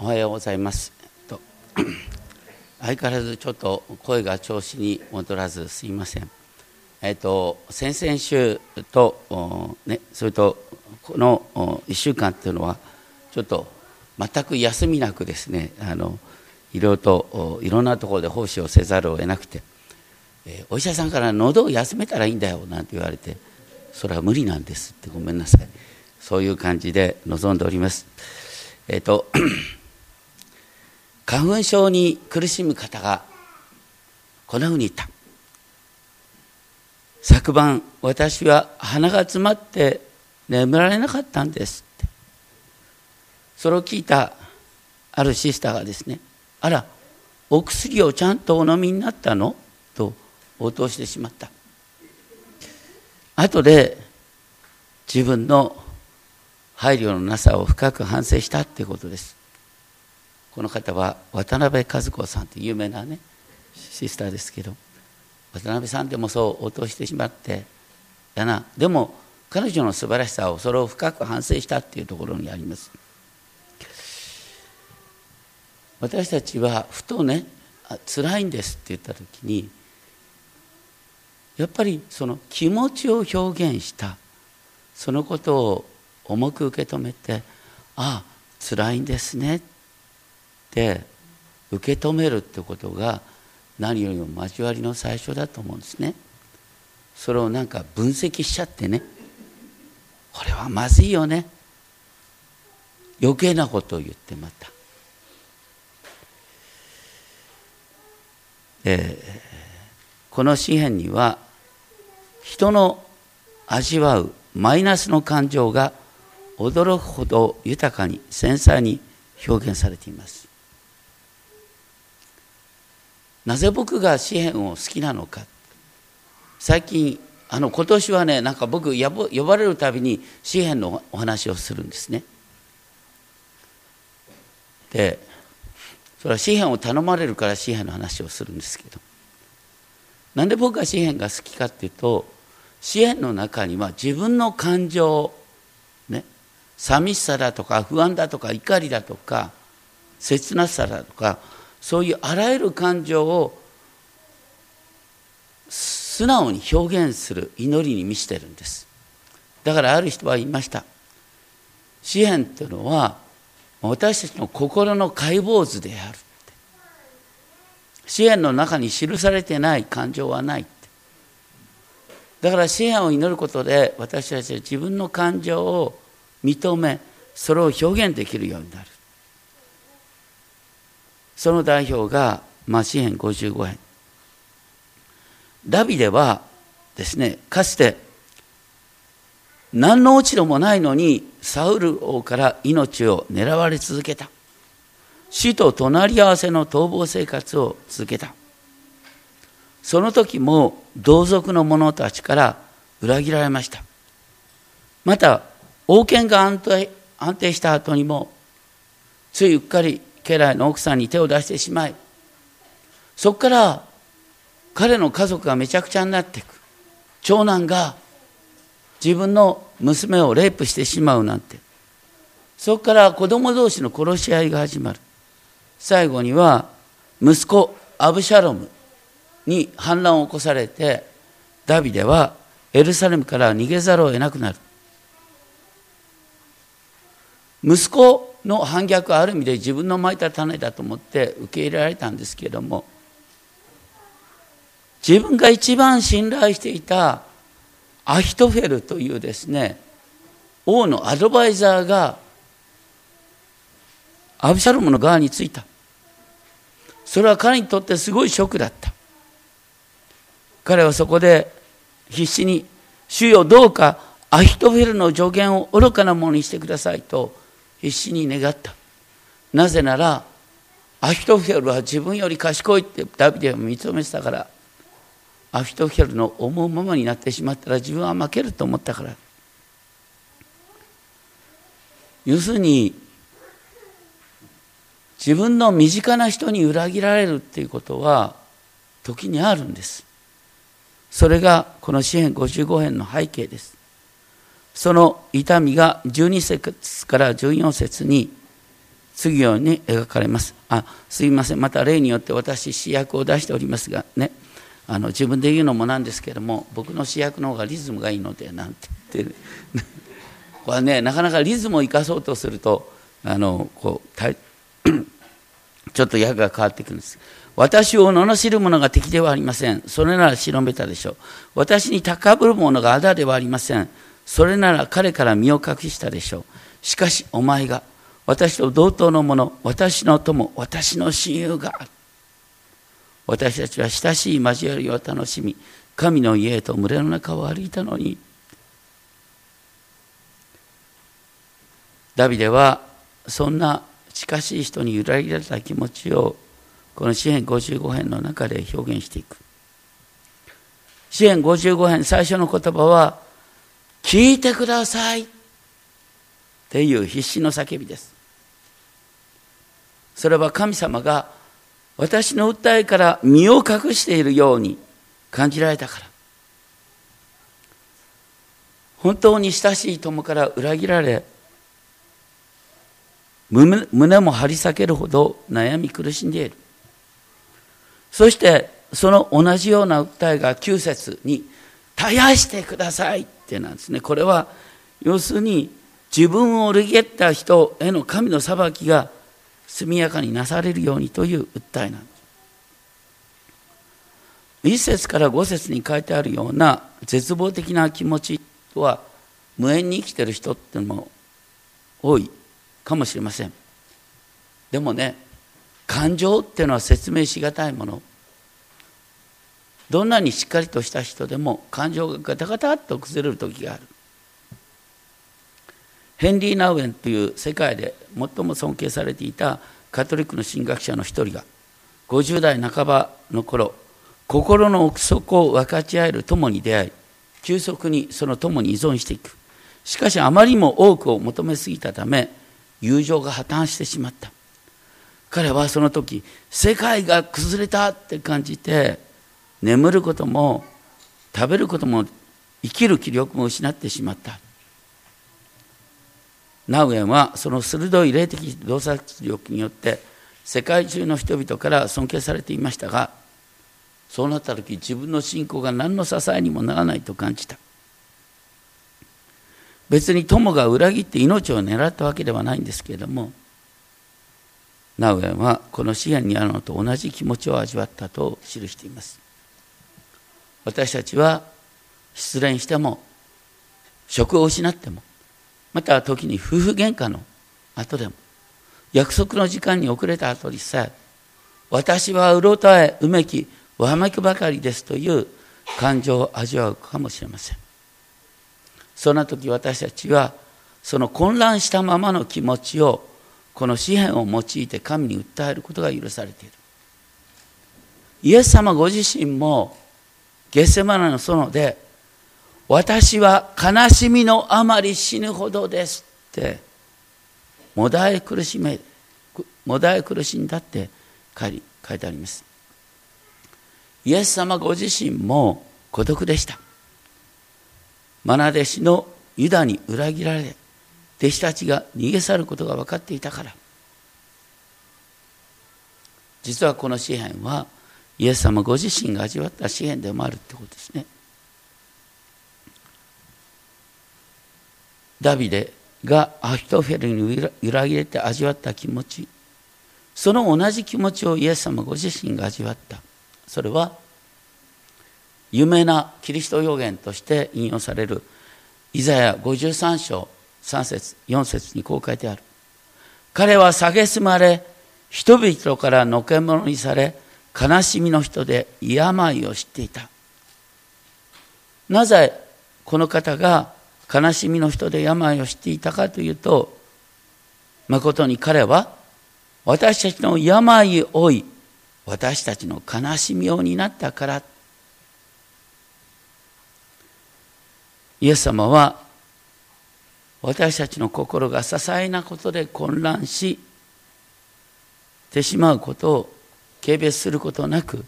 おはようございます。と 相変わらずちょっと声が調子に戻らずすいません。えっと先々週とねそれとこの1週間っていうのはちょっと全く休みなくですねあのいろいろといろんなところで奉仕をせざるを得なくて、えーお医者さんから喉を休めたらいいんだよなんて言われてそれは無理なんですってごめんなさいそういう感じで臨んでおります。えっと花粉症に苦しむ方がこんなふうに言った。昨晩私は鼻が詰まって眠られなかったんですって。それを聞いたあるシスターがですねあらお薬をちゃんとお飲みになったの？と応答してしまった。後で自分の配慮のなさを深く反省したっていうことです。この方は渡辺和子さんという有名なねシスターですけど渡辺さんでもそう応答してしまってやな。でも彼女の素晴らしさをそれを深く反省したっていうところにあります。私たちはふとねあ辛いんですって言った時にやっぱりその気持ちを表現したそのことを重く受け止めてああ辛いんですねって受け止めるってことが何よりも交わりの最初だと思うんですね。それをなんか分析しちゃってねこれはまずいよね余計なことを言ってまた。えーこの詩篇には人の味わうマイナスの感情が驚くほど豊かに繊細に表現されていますなぜ僕が詩篇を好きなのか。最近あの今年はねなんか僕呼ばれるたびに詩篇のお話をするんですね。でそれは詩篇を頼まれるから詩篇の話をするんですけど。なんで僕が詩篇が好きかっていうと詩篇の中には自分の感情ね寂しさだとか不安だとか怒りだとか切なさだとかそういうあらゆる感情を素直に表現する祈りに満ちてるんです。だからある人は言いました。詩篇というのは私たちの心の解剖図であるって。詩篇の中に記されてない感情はないだから詩篇を祈ることで私たちは自分の感情を認めそれを表現できるようになる。その代表が、まあ、詩篇55編。ダビデはですねかつて何の落ち度もないのにサウル王から命を狙われ続けた。死と隣り合わせの逃亡生活を続けた。その時も同族の者たちから裏切られました。また王権が安定安定した後にもついうっかり家来の奥さんに手を出してしまいそこから彼の家族がめちゃくちゃになっていく。長男が自分の娘をレイプしてしまうなんて。そこから子供同士の殺し合いが始まる。最後には息子アブシャロムに反乱を起こされてダビデはエルサレムから逃げざるを得なくなる。息子の反逆ある意味で自分のまいた種だと思って受け入れられたんですけれども自分が一番信頼していたアヒトフェルというですね王のアドバイザーがアブシャロムの側についた。それは彼にとってすごいショックだった。彼はそこで必死に「主よどうかアヒトフェルの助言を愚かなものにしてください」と必死に願った。なぜならアヒトフェルは自分より賢いってダビデは認めてたからアヒトフェルの思うままになってしまったら自分は負けると思ったから。要するに自分の身近な人に裏切られるっていうことは時にあるんです。それがこの詩編55編の背景です。その痛みが12節から14節に次ように描かれます。あすいません。また例によって私試薬を出しておりますがね。あの自分で言うのもなんですけども僕の試薬の方がリズムがいいのでなんて言ってる これはねなかなかリズムを生かそうとするとあのこう ちょっと役が変わってくるんです。私を罵る者が敵ではありません。それなら白めたでしょう。私に高ぶる者があだではありません。それなら彼から身を隠したでしょう。しかしお前が私と同等の者私の友私の親友が私たちは親しい交わりを楽しみ神の家へと群れの中を歩いたのに。ダビデはそんな近しい人に揺らぎられた気持ちをこの詩篇55編の中で表現していく。詩篇55編最初の言葉は「聞いてください」っていう必死の叫びです。それは神様が私の訴えから身を隠しているように感じられたから。本当に親しい友から裏切られ胸も張り裂けるほど悩み苦しんでいる。そしてその同じような訴えが9節に「絶やしてください」ってなんですねこれは要するに自分を裏切った人への神の裁きが速やかになされるようにという訴えなんです。1節から5節に書いてあるような絶望的な気持ちとは無縁に生きてる人っていうのも多いかもしれません。でもね感情っていうのは説明しがたいものどんなにしっかりとした人でも感情がガタガタっと崩れる時がある。ヘンリー・ナウエンという世界で最も尊敬されていたカトリックの神学者の一人が50代半ばの頃心の奥底を分かち合える友に出会い急速にその友に依存していく。しかしあまりにも多くを求めすぎたため友情が破綻してしまった。彼はその時世界が崩れたって感じて眠ることも食べることも生きる気力も失ってしまった。ナウエンはその鋭い霊的洞察力によって世界中の人々から尊敬されていましたがそうなった時自分の信仰が何の支えにもならないと感じた。別に友が裏切って命を狙ったわけではないんですけれどもナウエンはこの支援にあるのと同じ気持ちを味わったと記しています。私たちは失恋しても職を失ってもまた時に夫婦喧嘩の後でも約束の時間に遅れた後にさえ私はうろたえうめきわめくばかりですという感情を味わうかもしれません。そんな時私たちはその混乱したままの気持ちをこの詩篇を用いて神に訴えることが許されている。イエス様ご自身もゲッセマナの園で私は悲しみのあまり死ぬほどですってもだえ苦しめもだえ苦しんだって書いてありますイエス様ご自身も孤独でした。愛弟子のユダに裏切られ弟子たちが逃げ去ることが分かっていたから。実はこの詩篇はイエス様ご自身が味わった詩篇でもあるってことですね。ダビデがアヒトフェルに裏切れて味わった気持ち。その同じ気持ちをイエス様ご自身が味わった。それは有名なキリスト予言として引用される。イザヤ53章3節4節にこう書いてある。彼は蔑まれ人々からのけ者にされ悲しみの人で病を知っていた。なぜこの方が悲しみの人で病を知っていたかというと誠に彼は私たちの病を負い私たちの悲しみを担ったから。イエス様は私たちの心が些細なことで混乱してしまうことを軽蔑することなく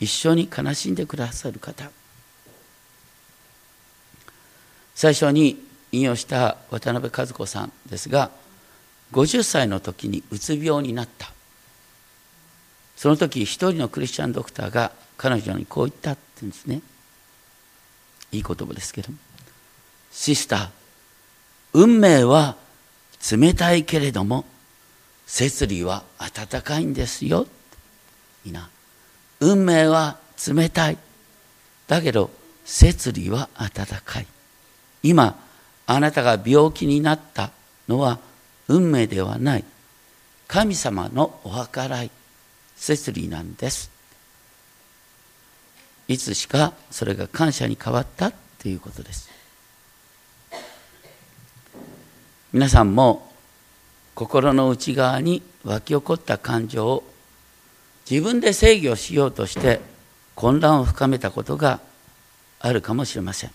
一緒に悲しんでくださる方。最初に引用した渡辺和子さんですが50歳の時にうつ病になった。その時一人のクリスチャンドクターが彼女にこう言ったって言うんですね。いい言葉ですけどシスター運命は冷たいけれども摂理は温かいんですよ。いいな。運命は冷たい。だけど摂理は温かい。今あなたが病気になったのは運命ではない。神様のお計らい。摂理なんです。いつしかそれが感謝に変わったっていうことです。皆さんも心の内側に湧き起こった感情を自分で制御しようとして混乱を深めたことがあるかもしれません。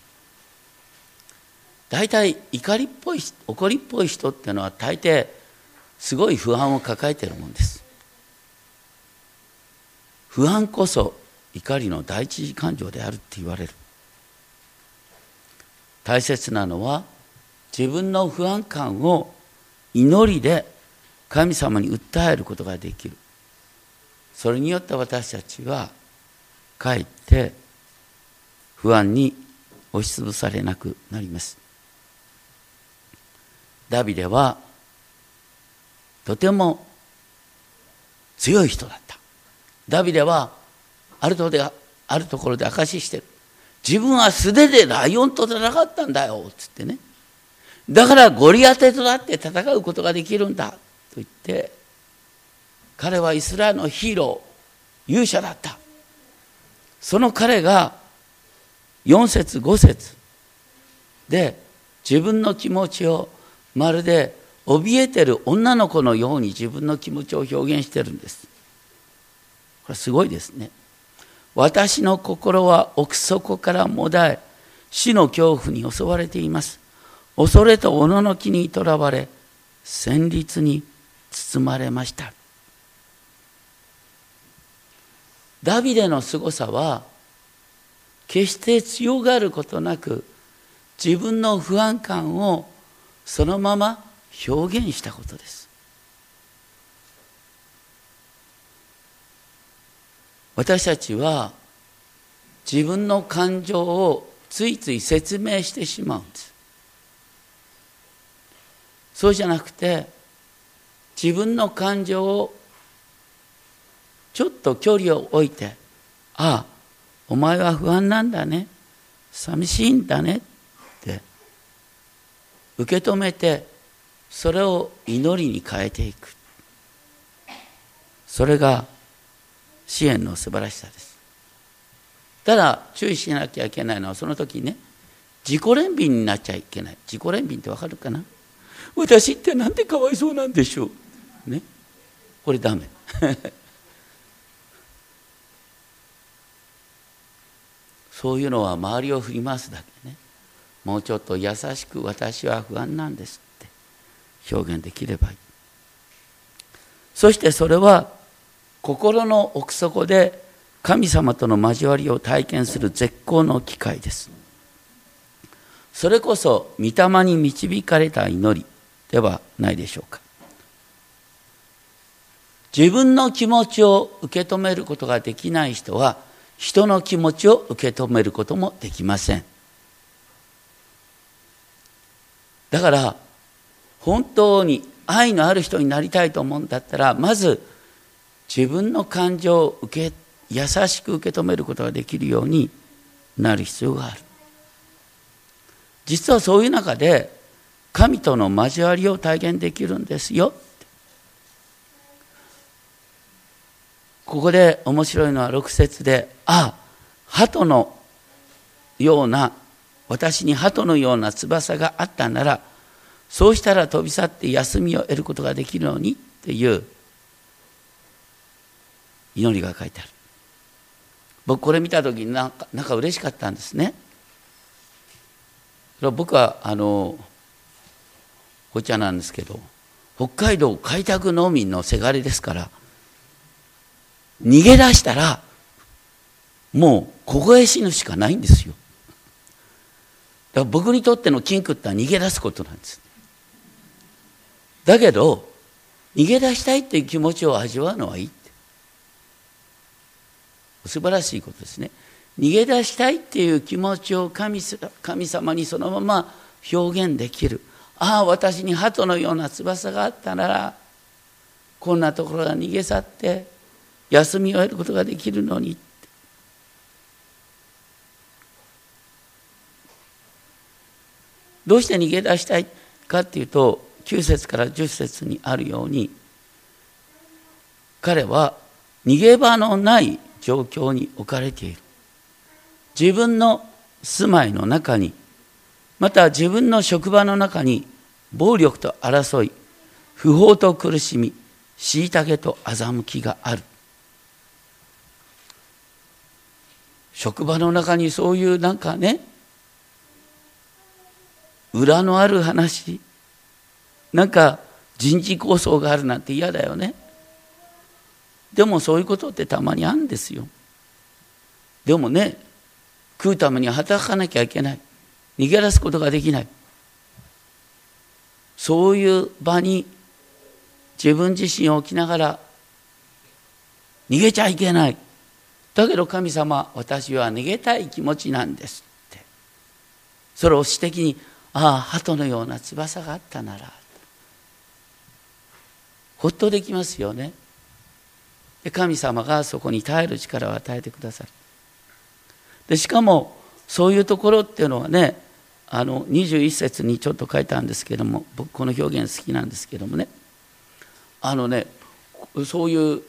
大体怒りっぽい怒りっぽい人っていうのは大抵すごい不安を抱えているもんです。不安こそ怒りの第一次感情であるって言われる。大切なのは自分の不安感を祈りで神様に訴えることができる。それによって私たちはかえって不安に押しつぶされなくなります。ダビデはとても強い人だった。ダビデはあるとであるところで証ししてる。自分は素手でライオンと戦ったんだよっつってね。だからゴリアテとなって戦うことができるんだと言って彼はイスラエルのヒーロー勇者だった。その彼が4節5節で自分の気持ちをまるで怯えてる女の子のように自分の気持ちを表現してるんです。これすごいですね。私の心は奥底からもだえ死の恐怖に襲われています。恐れとおののきにとらわれ戦慄に包まれました。ダビデの凄さは決して強がることなく自分の不安感をそのまま表現したことです。私たちは自分の感情をついつい説明してしまうんです。そうじゃなくて自分の感情をちょっと距離を置いてああお前は不安なんだね。寂しいんだねって受け止めてそれを祈りに変えていく。それが支援の素晴らしさです。ただ注意しなきゃいけないのはその時ね自己憐憫になっちゃいけない。自己憐憫ってわかるかな私ってなんでかわいそうなんでしょう？ね。これダメ。そういうのは周りを振り回すだけね。もうちょっと優しく私は不安なんですって。表現できればいい。そしてそれは心の奥底で神様との交わりを体験する絶好の機会です。それこそ御霊に導かれた祈りではないでしょうか。自分の気持ちを受け止めることができない人は人の気持ちを受け止めることもできません。だから本当に愛のある人になりたいと思うんだったらまず自分の感情を受け優しく受け止めることができるようになる必要がある。実はそういう中で神との交わりを体現できるんですよ。ここで面白いのは6節で「ああ鳩のような私に鳩のような翼があったならそうしたら飛び去って休みを得ることができるのにっていう祈りが書いてある。僕これ見た時になんかなんか嬉しかったんですね。僕はあのお茶なんですけど北海道開拓農民のせがれですから逃げ出したらもう凍え死ぬしかないんですよ。だから僕にとっての禁句ってのは逃げ出すことなんです。だけど逃げ出したいっていう気持ちを味わうのはいいって。素晴らしいことですね。逃げ出したいっていう気持ちを神神様にそのまま表現できる。ああ私に鳩のような翼があったならこんなところが逃げ去って休みを得ることができるのに。どうして逃げ出したいかっていうと9節から10節にあるように彼は逃げ場のない状況に置かれている。自分の住まいの中にまた自分の職場の中に暴力と争い不法と苦しみ虐げと欺きがある。職場の中にそういうなんかね裏のある話なんか人事構想があるなんて嫌だよね。でもそういうことってたまにあるんですよ。でもね食うために働かなきゃいけない。逃げ出すことができない。そういう場に自分自身を置きながら逃げちゃいけない。だけど神様私は逃げたい気持ちなんですって。それを指摘にああ鳩のような翼があったなら。ほっとできますよね。で神様がそこに耐える力を与えてくださる。でしかもそういうところっていうのはねあの21節にちょっと書いたんですけども僕この表現好きなんですけどもね。あのねそういう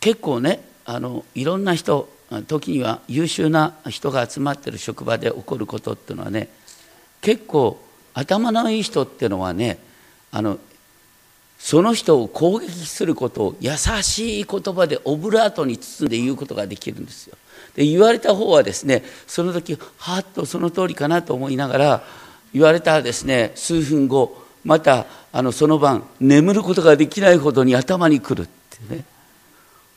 結構ねあのいろんな人時には優秀な人が集まってる職場で起こることっていうのはね結構頭のいい人っていうのはねあのその人を攻撃することを優しい言葉でオブラートに包んで言うことができるんですよ。で言われた方はですねその時はっとその通りかなと思いながら言われたらですね数分後またあのその晩眠ることができないほどに頭にくるってね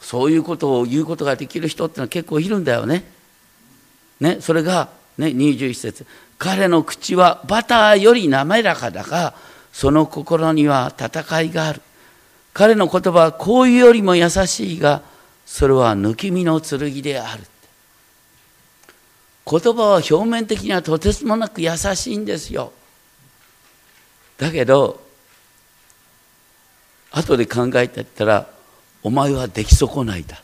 そういうことを言うことができる人ってのは結構いるんだよね。ねそれが、ね、21節。彼の口はバターより滑らかだがその心には戦いがある。彼の言葉はこういうよりも優しいがそれは抜き身の剣である。言葉は表面的にはとてつもなく優しいんですよ。だけど後で考えてったらお前は出来損ないだ。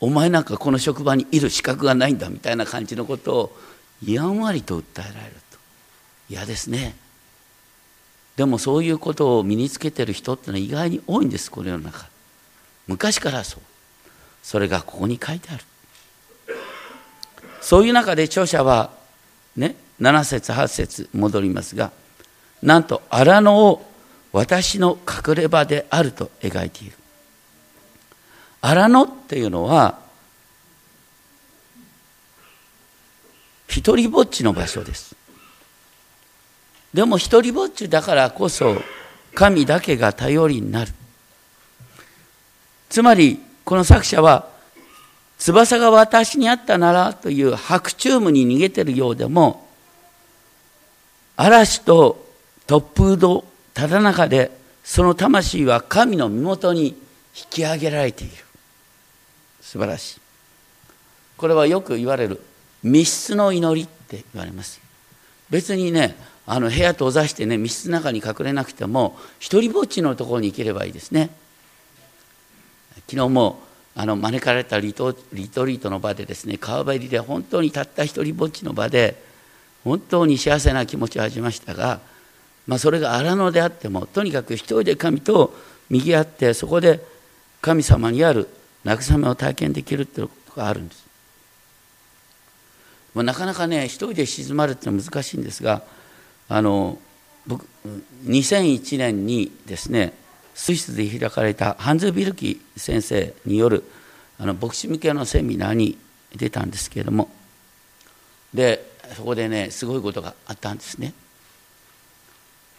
お前なんかこの職場にいる資格がないんだみたいな感じのことをやんわりと訴えられると。嫌ですね。でもそういうことを身につけてる人ってのは意外に多いんですこの世の中。昔からそう。それがここに書いてある。そういう中で著者はね7節8節戻りますがなんと荒野を私の隠れ場であると描いている。荒野っていうのは一りぼっちの場所です。でも一りぼっちだからこそ神だけが頼りになる。つまりこの作者は翼が私にあったならという白チュームに逃げてるようでも嵐と突風のただ中でその魂は神の身元に引き上げられている。素晴らしい。これはよく言われる密室の祈りって言われます。別にねあの部屋閉ざしてね密室の中に隠れなくても一りぼっちのところに行ければいいですね。昨日もあの招かれたリトリトリートの場でですね川べりで本当にたった一りぼっちの場で本当に幸せな気持ちを味ましたが、まあ、それが荒野であってもとにかく一人で神と右合ってそこで神様にある慰めを体験できるっていうことがあるんです。まあ、なかなかね一人で静まるってのは難しいんですがあの僕2001年にですねスイスで開かれたハンズ・ビルキ先生によるあの牧師向けのセミナーに出たんですけれどもでそこでねすごいことがあったんですね。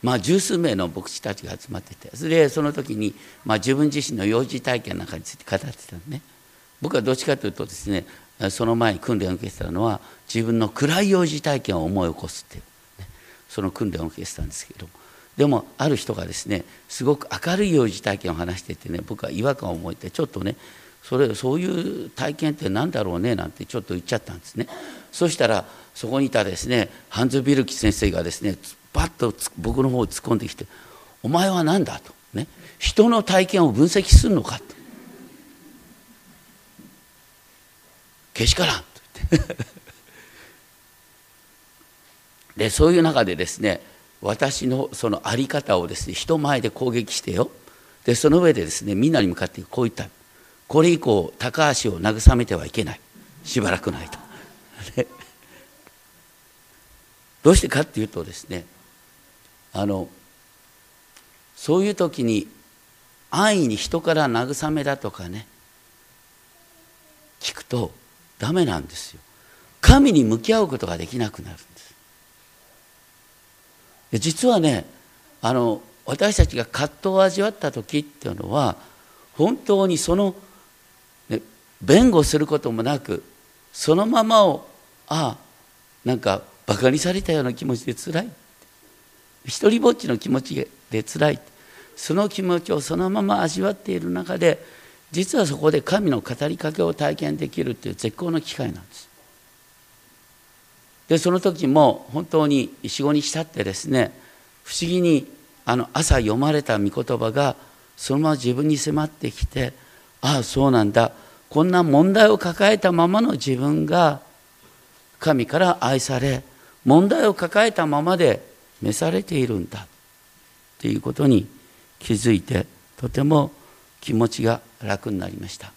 まあ十数名の牧師たちが集まっててそれでその時に、まあ、自分自身の幼児体験なんかについて語ってたんね。僕はどっちかというとですねその前に訓練を受けてたのは自分の暗い幼児体験を思い起こすっていうその訓練を受けてたんですけどでもある人がですねすごく明るい幼児体験を話しててね僕は違和感を覚えてちょっとねそれそういう体験って何だろうねなんてちょっと言っちゃったんですね。そしたらそこにいたですねハンズ・ビルキ先生がですねパッと僕の方を突っ込んできて「お前は何だ?」と、ね「人の体験を分析するのか?」と「けしからん」と言って。でそういう中でですね私のその在り方をですね人前で攻撃してよ。でその上でですねみんなに向かってこう言ったこれ以降高橋を慰めてはいけない。しばらくないと。どうしてかっていうとですねあのそういう時に安易に人から慰めだとかね聞くとダメなんですよ。神に向き合うことができなくなるんです。実はねあの私たちが葛藤を味わった時っていうのは本当にその、ね、弁護することもなくそのままをああなんかバカにされたような気持ちでつらい。一りぼっちの気持ちでつらいその気持ちをそのまま味わっている中で実はそこで神の語りかけを体験できるという絶好の機会なんです。でその時も本当に45日経ってですね不思議にあの朝読まれた御言葉がそのまま自分に迫ってきてああそうなんだこんな問題を抱えたままの自分が神から愛され問題を抱えたままで召されているんだっていうことに気づいてとても気持ちが楽になりました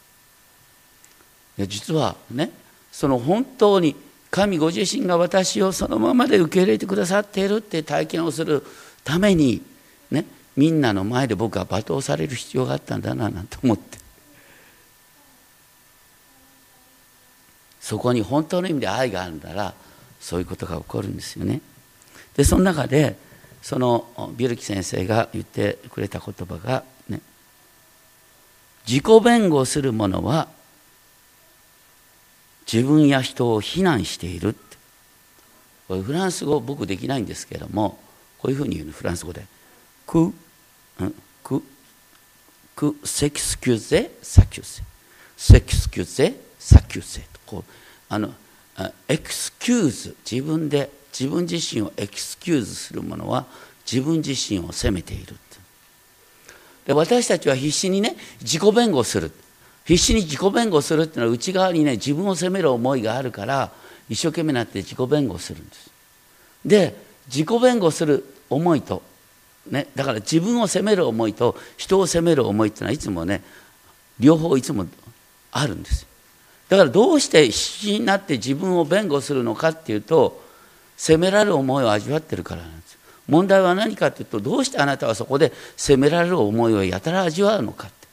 実はねその本当に神ご自身が私をそのままで受け入れてくださっているって体験をするためにねみんなの前で僕は罵倒される必要があったんだななんて思ってそこに本当の意味で愛があるならそういうことが起こるんですよね。でその中でそのビルキ先生が言ってくれた言葉がね自己弁護する者は自分や人を非難している。これフランス語僕できないんですけどもこういうふうに言うのフランス語で「ク」「ク」「ク」「セキスキュゼ」「サキュゼ」「セキスキュゼ」「サキュゼ」とこうあの excuse 自分で自分自身を excuse する者は自分自身を責めているで私たちは必死にね自己弁護する。必死に自己弁護するっていうのは内側にね自分を責める思いがあるから一生懸命になって自己弁護するんです。で自己弁護する思いと、ね、だから自分を責める思いと人を責める思いっていうのはいつもね両方いつもあるんです。だからどうして必死になって自分を弁護するのかっていうと責められる思いを味わってるからなんです問題は何かというとどうしてあなたはそこで責められる思いをやたら味わうのかって。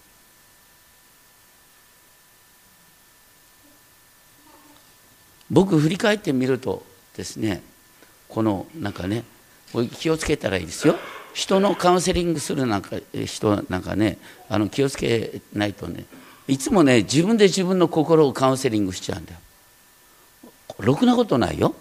僕振り返ってみるとですねこのなんかね気をつけたらいいですよ。人のカウンセリングするなんか人なんかねあの気をつけないとねいつもね自分で自分の心をカウンセリングしちゃうんだよ。ろくなことないよ。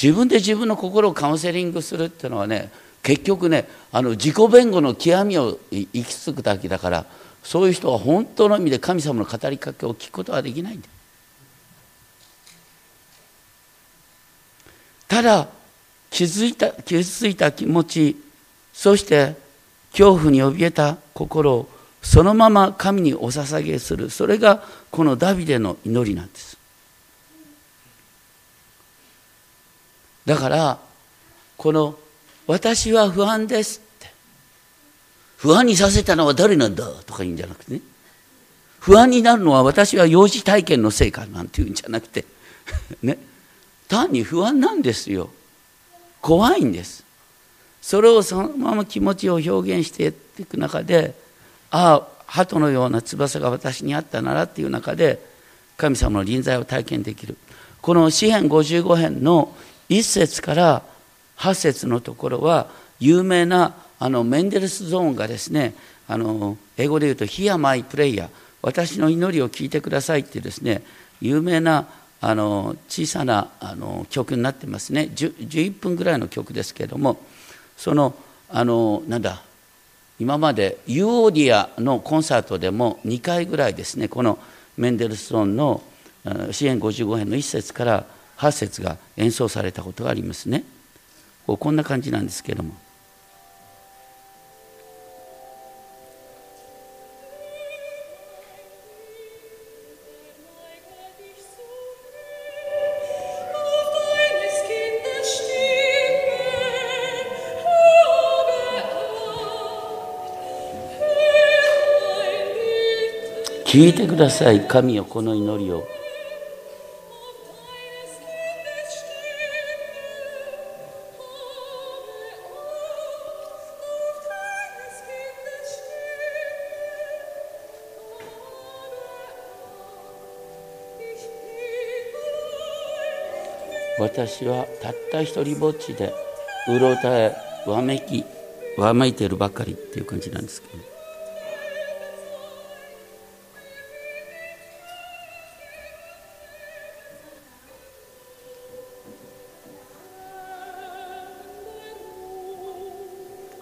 自分で自分の心をカウンセリングするっていうのはね結局ねあの自己弁護の極みを行き着くだけだからそういう人は本当の意味で神様の語りかけを聞くことはできないんだただ気づいた傷ついた気持ちそして恐怖に怯えた心をそのまま神にお捧げする。それがこのダビデの祈りなんです。だからこの「私は不安です」って。不安にさせたのは誰なんだとか言うんじゃなくてね。不安になるのは私は幼児体験のせいかなんていうんじゃなくて。ね。単に不安なんですよ。怖いんです。それをそのまま気持ちを表現していく中でああ鳩のような翼が私にあったならっていう中で神様の臨在を体験できる。この詩編55編の1節から8節のところは有名なあのメンデルスゾーンがですねあの英語で言うと「Hear my prayer」私の祈りを聞いてくださいっていうですね有名なあの小さなあの曲になってますね。11分ぐらいの曲ですけれどもそのあのなんだ今までユーオーディアのコンサートでも2回ぐらいですねこのメンデルストーンの支援55編の1節から8節が演奏されたことがありますね。こんな感じなんですけども。聞いてください。神よこの祈りを。私はたった一人ぼっちでうろたえわめきわめいてるばかりっていう感じなんですけど、ね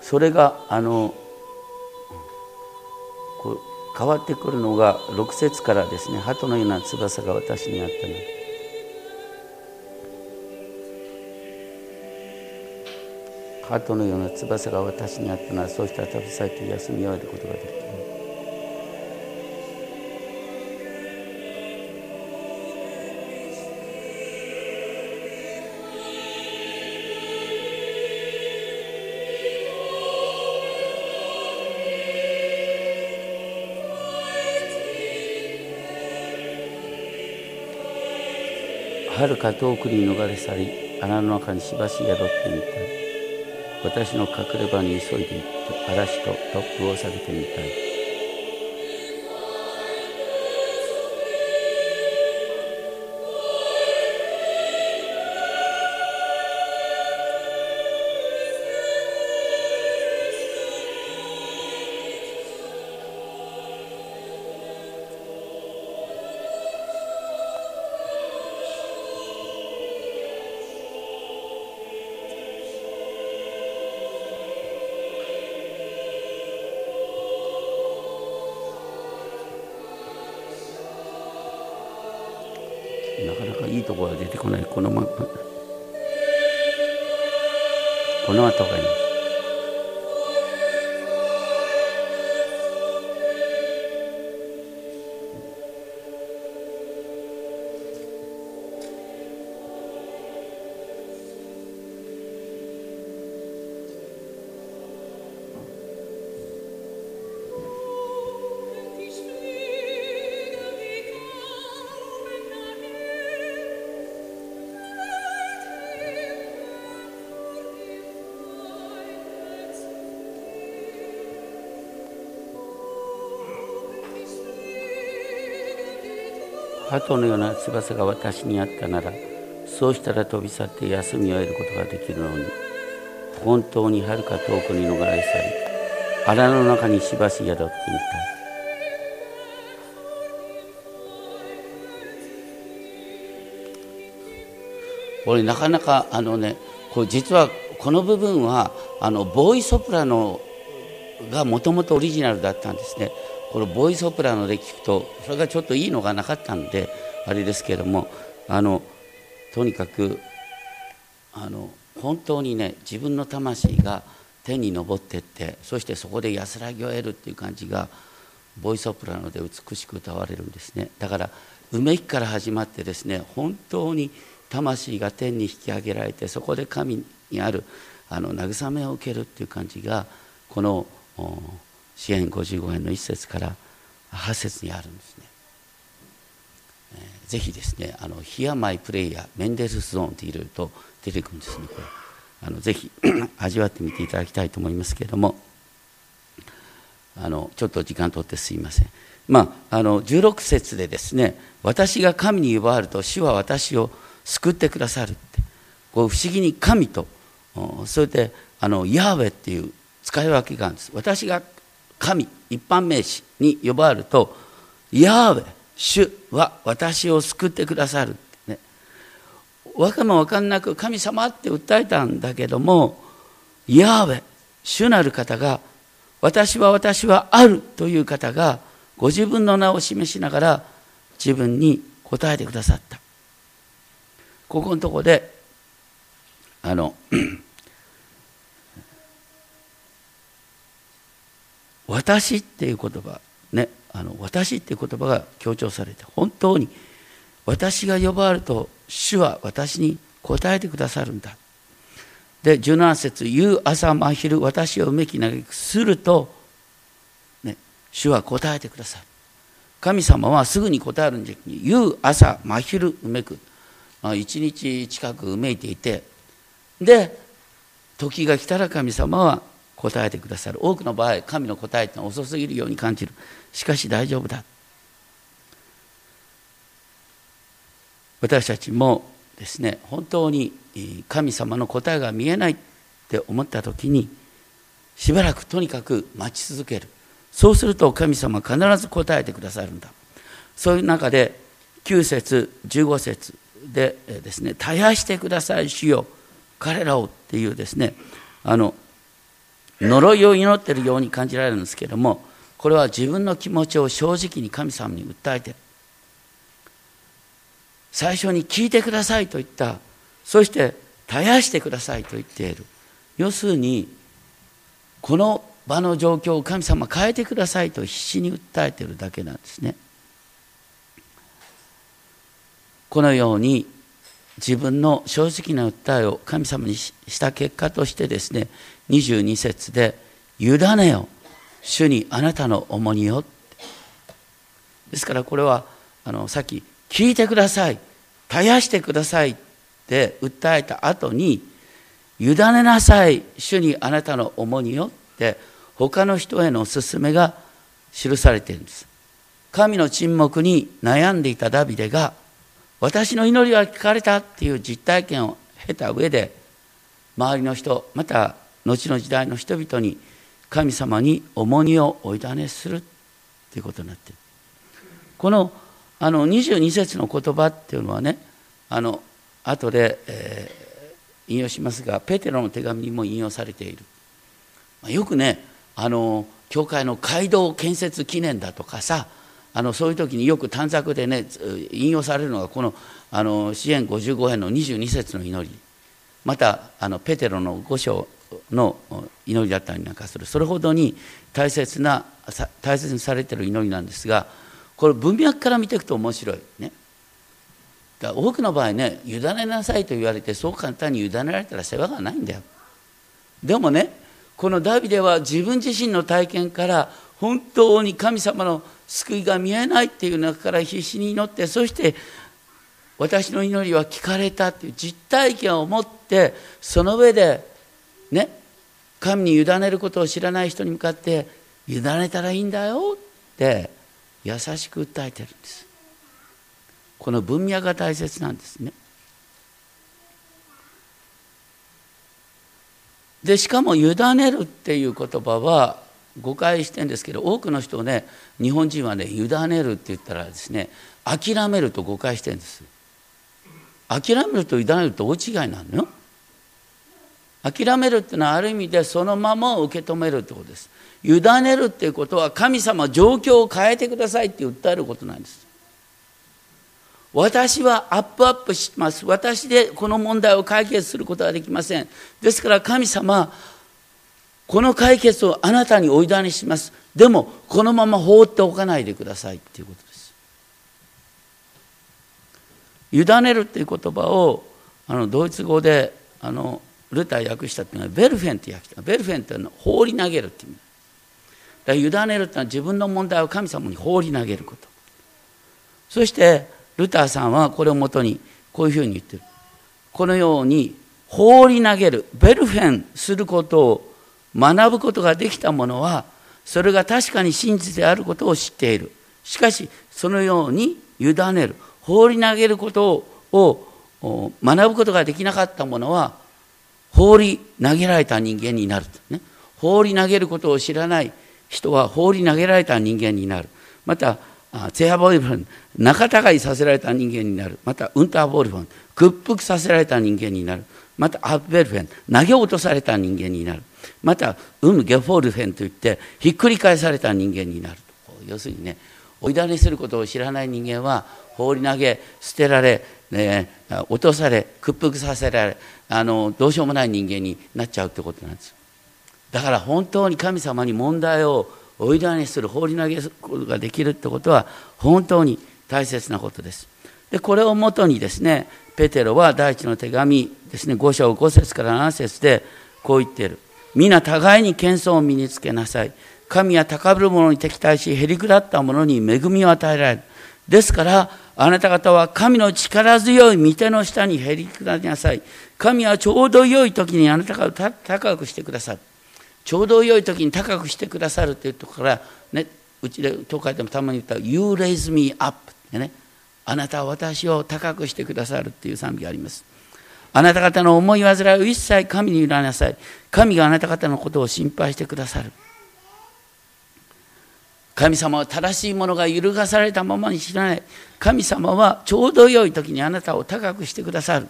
それがあのこう変わってくるのが6節からですね鳩のような翼が私にあったの鳩のような翼が私にあったのはそうしたら旅先休み終えることができるはるか遠くに逃れ去り穴の中にしばし宿ってみたい私の隠れ場に急いで行って嵐と突風を下げてみたい。い鳩のような翼が私にあったならそうしたら飛び去って休みを得ることができるのに本当にはるか遠くに逃れ去り穴の中にしばし宿ってみた。これなかなかあのねこれ実はこの部分はあのボーイソプラノがもともとオリジナルだったんですね。このボイソプラノで聞くとそれがちょっといいのがなかったんであれですけれどもあのとにかくあの本当にね自分の魂が天に昇ってってそしてそこで安らぎを得るっていう感じがボイソプラノで美しく歌われるんですね。だからうめきから始まってですね本当に魂が天に引き上げられてそこで神にあるあの慰めを受けるっていう感じがこの支援55編の1節から8節にあるんですね。ぜひですね、あの、ヒアマイプレイヤー、メンデルスゾーンって入れると出てくるんですね、これ。あのぜひ 味わってみていただきたいと思いますけれども、あの、ちょっと時間とってすいません。まあ、あの、16節でですね、私が神に呼ばわると主は私を救ってくださるって、こう不思議に神と、それで、あの、ヤーウェっていう使い分けがあるんです。私が神一般名詞に呼ばれるとヤーウェ主は私を救ってくださる。ね。わかもわかんなく神様って訴えたんだけどもヤーウェ主なる方が私は私はあるという方がご自分の名を示しながら自分に答えてくださった。ここのとこであの私っていう言葉ねあの私っていう言葉が強調されて本当に私が呼ばれると主は私に答えてくださるんだ。で17節夕朝真昼私をうめき嘆く。すると、ね、主は答えてくださる。神様はすぐに答えるんじゃなくて夕朝真昼うめく。一日近くうめいていて。で時が来たら神様は答えてくださる。多くの場合神の答えってのは遅すぎるように感じる。しかし大丈夫だ。私たちもですね本当に神様の答えが見えないって思った時にしばらくとにかく待ち続ける。そうすると神様必ず答えてくださるんだ。そういう中で9節15節でですね絶やしてください主よ彼らをっていうですねあの呪いを祈ってるように感じられるんですけどもこれは自分の気持ちを正直に神様に訴えてる。最初に聞いてくださいと言った。そして絶やしてくださいと言っている。要するにこの場の状況を神様変えてくださいと必死に訴えているだけなんですね。このように自分の正直な訴えを神様にした結果としてですね22節で「委ねよ主にあなたの重荷よ」ですからこれはあのさっき「聞いてください絶やしてください」って訴えた後に「委ねなさい主にあなたの重荷よ」って他の人への勧めが記されているんです。神の沈黙に悩んでいたダビデが「私の祈りは聞かれたっていう実体験を経た上で周りの人また後の時代の人々に神様に重荷をお委ねするということになってる。このあの22節の言葉っていうのはねあの後で、えー、引用しますがペテロの手紙にも引用されている。まよくねあの教会の街道建設記念だとかさあのそういう時によく短冊でね引用されるのがこのあの支援55編の22節の祈り。またあのペテロの5章の祈りだったりなんかするそれほどに大切な大切にされてる祈りなんですがこれ文脈から見ていくと面白いね。だ多くの場合ね委ねなさいと言われてそう簡単に委ねられたら世話がないんだよ。でもねこのダビデは自分自身の体験から本当に神様の救いが見えないっていう中から必死に祈ってそして私の祈りは聞かれたっていう実体験を持ってその上でね。神に委ねることを知らない人に向かって委ねたらいいんだよって優しく訴えてるんです。この文脈が大切なんですね。でしかも委ねるっていう言葉は誤解してるんですけど多くの人をね日本人はね委ねるって言ったらですね諦めると誤解してるんです。諦めると委ねると大違いなのよ。諦めるっていうのはある意味でそのまま受け止めるってことです。委ねるっていうことは神様状況を変えてくださいって訴えることなんです。私はアップアップします。私でこの問題を解決することはできません。ですから神様この解決をあなたにお委ねします。でもこのまま放っておかないでくださいっていうことです。委ねるっていう言葉をあのドイツ語であのルター訳したっていうのはベルフェンって訳したベルフェンっていうのは放り投げるっていう意味。だ委ねるっていうのは自分の問題を神様に放り投げること。そしてルターさんはこれをもとにこういうふうに言ってる。このように放り投げるベルフェンすることを学ぶことができた者はそれが確かに真実であることを知っている。しかしそのように委ねる放り投げることを学ぶことができなかった者は放り投げられた人間になる、ね、放り投げることを知らない人は放り投げられた人間になる。またツェアボイルフォン仲違いさせられた人間になる。またウンターボルフォン屈服させられた人間になる。またアッベルフェン投げ落とされた人間になる。またウム・ゲフォルフェンといってひっくり返された人間になる。要するにね追いだねすることを知らない人間は放り投げ捨てられ、ね、落とされ屈服させられあのどうしようもない人間になっちゃうってことなんです。だから本当に神様に問題を追いだねする放り投げることができるってことは本当に大切なことです。でこれをもとにですねペテロは第一の手紙ですね5章5節から7節でこう言っている。皆互いに謙遜を身につけなさい。神は高ぶる者に敵対しへりくだった者に恵みを与えられる。ですからあなた方は神の力強い御手の下にへりくだりなさい。神はちょうど良い時にあなた方を高くしてくださる。ちょうど良い時に高くしてくださるというところから、ね、うちで教会でもたまに言った「You raise me up」ってね。あなたは私を高くしてくださるっていう賛美があります。あなた方の思い煩いを一切神に委ねなさい。神があなた方のことを心配してくださる。神様は正しいものが揺るがされたままに知らない。神様はちょうど良い時にあなたを高くしてくださる。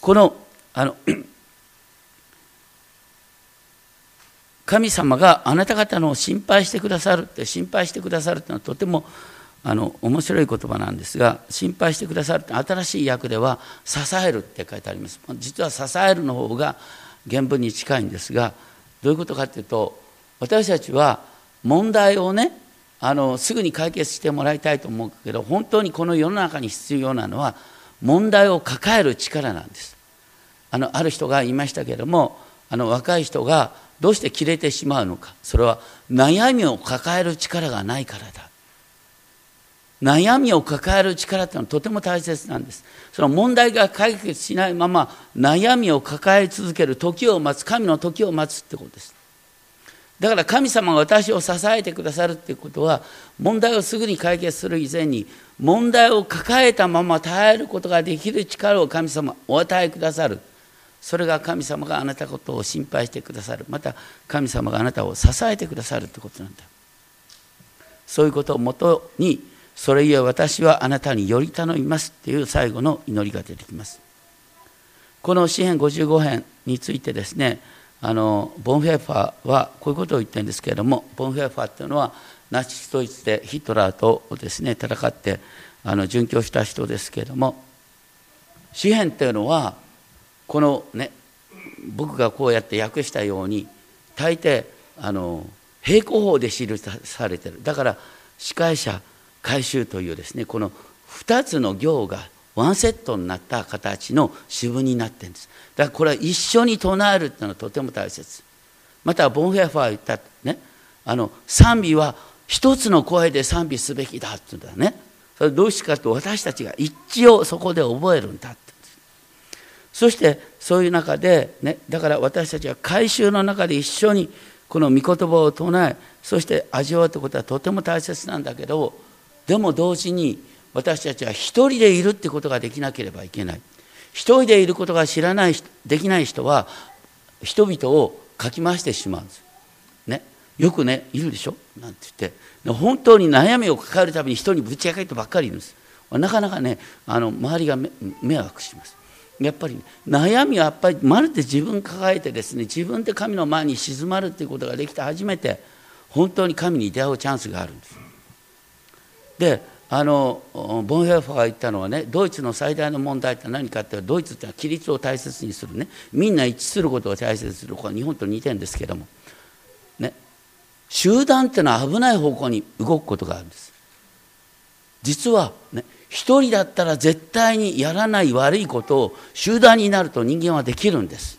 このあの 神様があなた方の心配してくださる。って心配してくださるっていうのはとてもあの面白い言葉なんですが心配してくださるって新しい訳では支えるって書いてあります。実は支えるの方が原文に近いんですがどういうことかっていうと私たちは問題をねあのすぐに解決してもらいたいと思うけど本当にこの世の中に必要なのは問題を抱える力なんです。あのある人が言いましたけれどもあの若い人がどうして切れてしまうのか。それは悩みを抱える力がないからだ。悩みを抱える力っていうのはとても大切なんです。その問題が解決しないまま悩みを抱え続ける時を待つ神の時を待つってことです。だから神様が私を支えてくださるっていうことは問題をすぐに解決する以前に問題を抱えたまま耐えることができる力を神様お与えくださる。それが神様があなたことを心配してくださる。また神様があなたを支えてくださるってことなんだ。そういうことをもとにそれゆえ私はあなたにより頼みますっていう最後の祈りが出てきます。この詩編55編についてですねあのボンフェーファーはこういうことを言ってるんですけれどもボンフェーファーっていうのはナチスドイツでヒトラーとですね戦ってあの殉教した人ですけれども詩篇っていうのはこのね僕がこうやって訳したように大抵あの平行法で記されてる。だから司会者回収というですねこの2つの行がワンセットになった形の詩文になってるんです。だからこれは一緒に唱えるっていうのはとても大切。またボンフェアファー言ったね。あの賛美は一つの声で賛美すべきだって言うんだね。それどうしてかと私たちが一致をそこで覚えるんだってそしてそういう中で、ね、だから私たちは改宗の中で一緒にこの御言葉を唱えそして味わうということはとても大切なんだけどでも同時に私たちは一人でいるってことができなければいけない。一人でいることが知らないできない人は人々をかき回してしまうんです。ね。よくねいるでしょ？なんて言って。本当に悩みを抱えるために人にぶち上げてばっかりいるんです。なかなかねあの周りが迷惑します。やっぱり、ね、悩みはやっぱりまるで自分抱えてですね自分で神の前に静まるっていうことができて初めて本当に神に出会うチャンスがあるんです。であのボンヘルファーが言ったのはねドイツの最大の問題って何かってドイツってのは規律を大切にするね。みんな一致することを大切にす。るこれは日本と似てるんですけども。ね。集団っていうのは危ない方向に動くことがあるんです。実はね一人だったら絶対にやらない悪いことを集団になると人間はできるんです。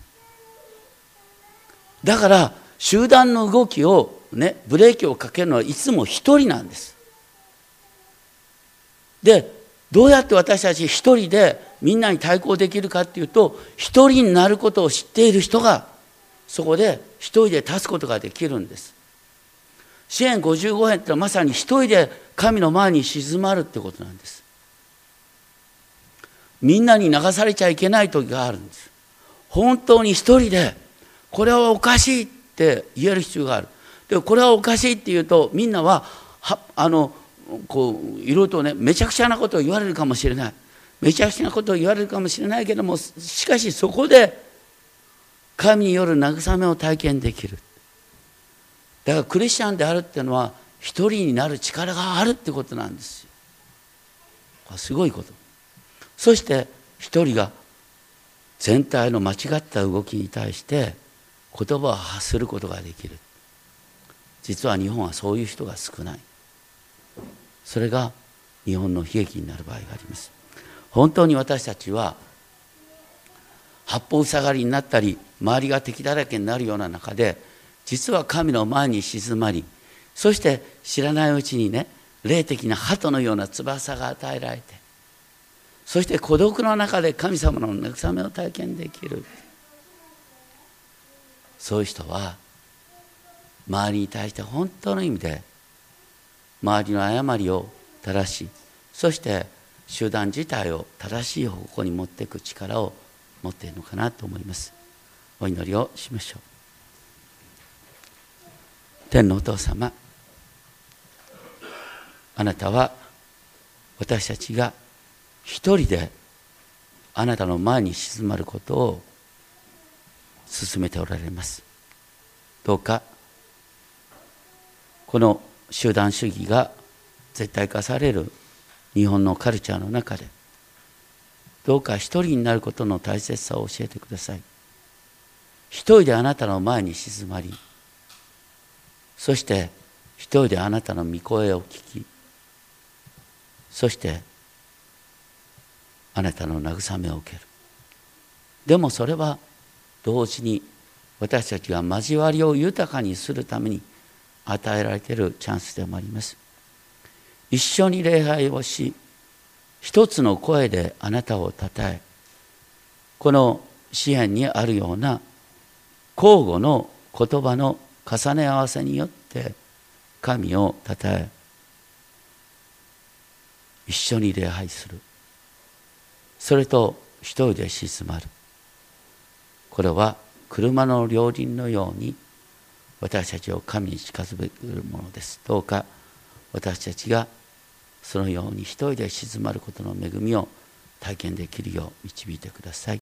だから集団の動きをねブレーキをかけるのはいつも一人なんです。でどうやって私たち一人でみんなに対抗できるかっていうと一人になることを知っている人がそこで一人で立つことができるんです。支援55編ってのはまさに一人で神の前に静まるってことなんです。みんなに流されちゃいけない時があるんです。本当に一人でこれはおかしいって言える必要がある。でこれはおかしいって言うとみんなははあのこういろいろとねめちゃくちゃなことを言われるかもしれない。めちゃくちゃなことを言われるかもしれないけどもしかしそこで神による慰めを体験できる。だからクリスチャンであるっていうのは一人になる力があるってことなんですよ。すごいこと。そして一人が全体の間違った動きに対して言葉を発することができる。実は日本はそういう人が少ない。それが日本の悲劇になる場合があります。本当に私たちは八方塞がりになったり周りが敵だらけになるような中で実は神の前に静まりそして知らないうちにね霊的な鳩のような翼が与えられてそして孤独の中で神様の慰めを体験できる。そういう人は周りに対して本当の意味で周りの誤りを正しそして集団自体を正しい方向に持っていく力を持っているのかなと思います。お祈りをしましょう。天のお父様あなたは私たちが一人であなたの前に静まることを進めておられます。どうかこの集団主義が絶対化される日本のカルチャーの中でどうか一人になることの大切さを教えてください。一人であなたの前に静まりそして一人であなたの御声を聞きそしてあなたの慰めを受ける。でもそれは同時に私たちが交わりを豊かにするために与えられているチャンスでもあります。一緒に礼拝をし一つの声であなたをたたえこの詩篇にあるような交互の言葉の重ね合わせによって神をたたえ一緒に礼拝する。それと一人で静まる。これは車の両輪のように私たちを神に近づけるものです。どうか私たちがそのように一人で静まることの恵みを体験できるよう導いてください。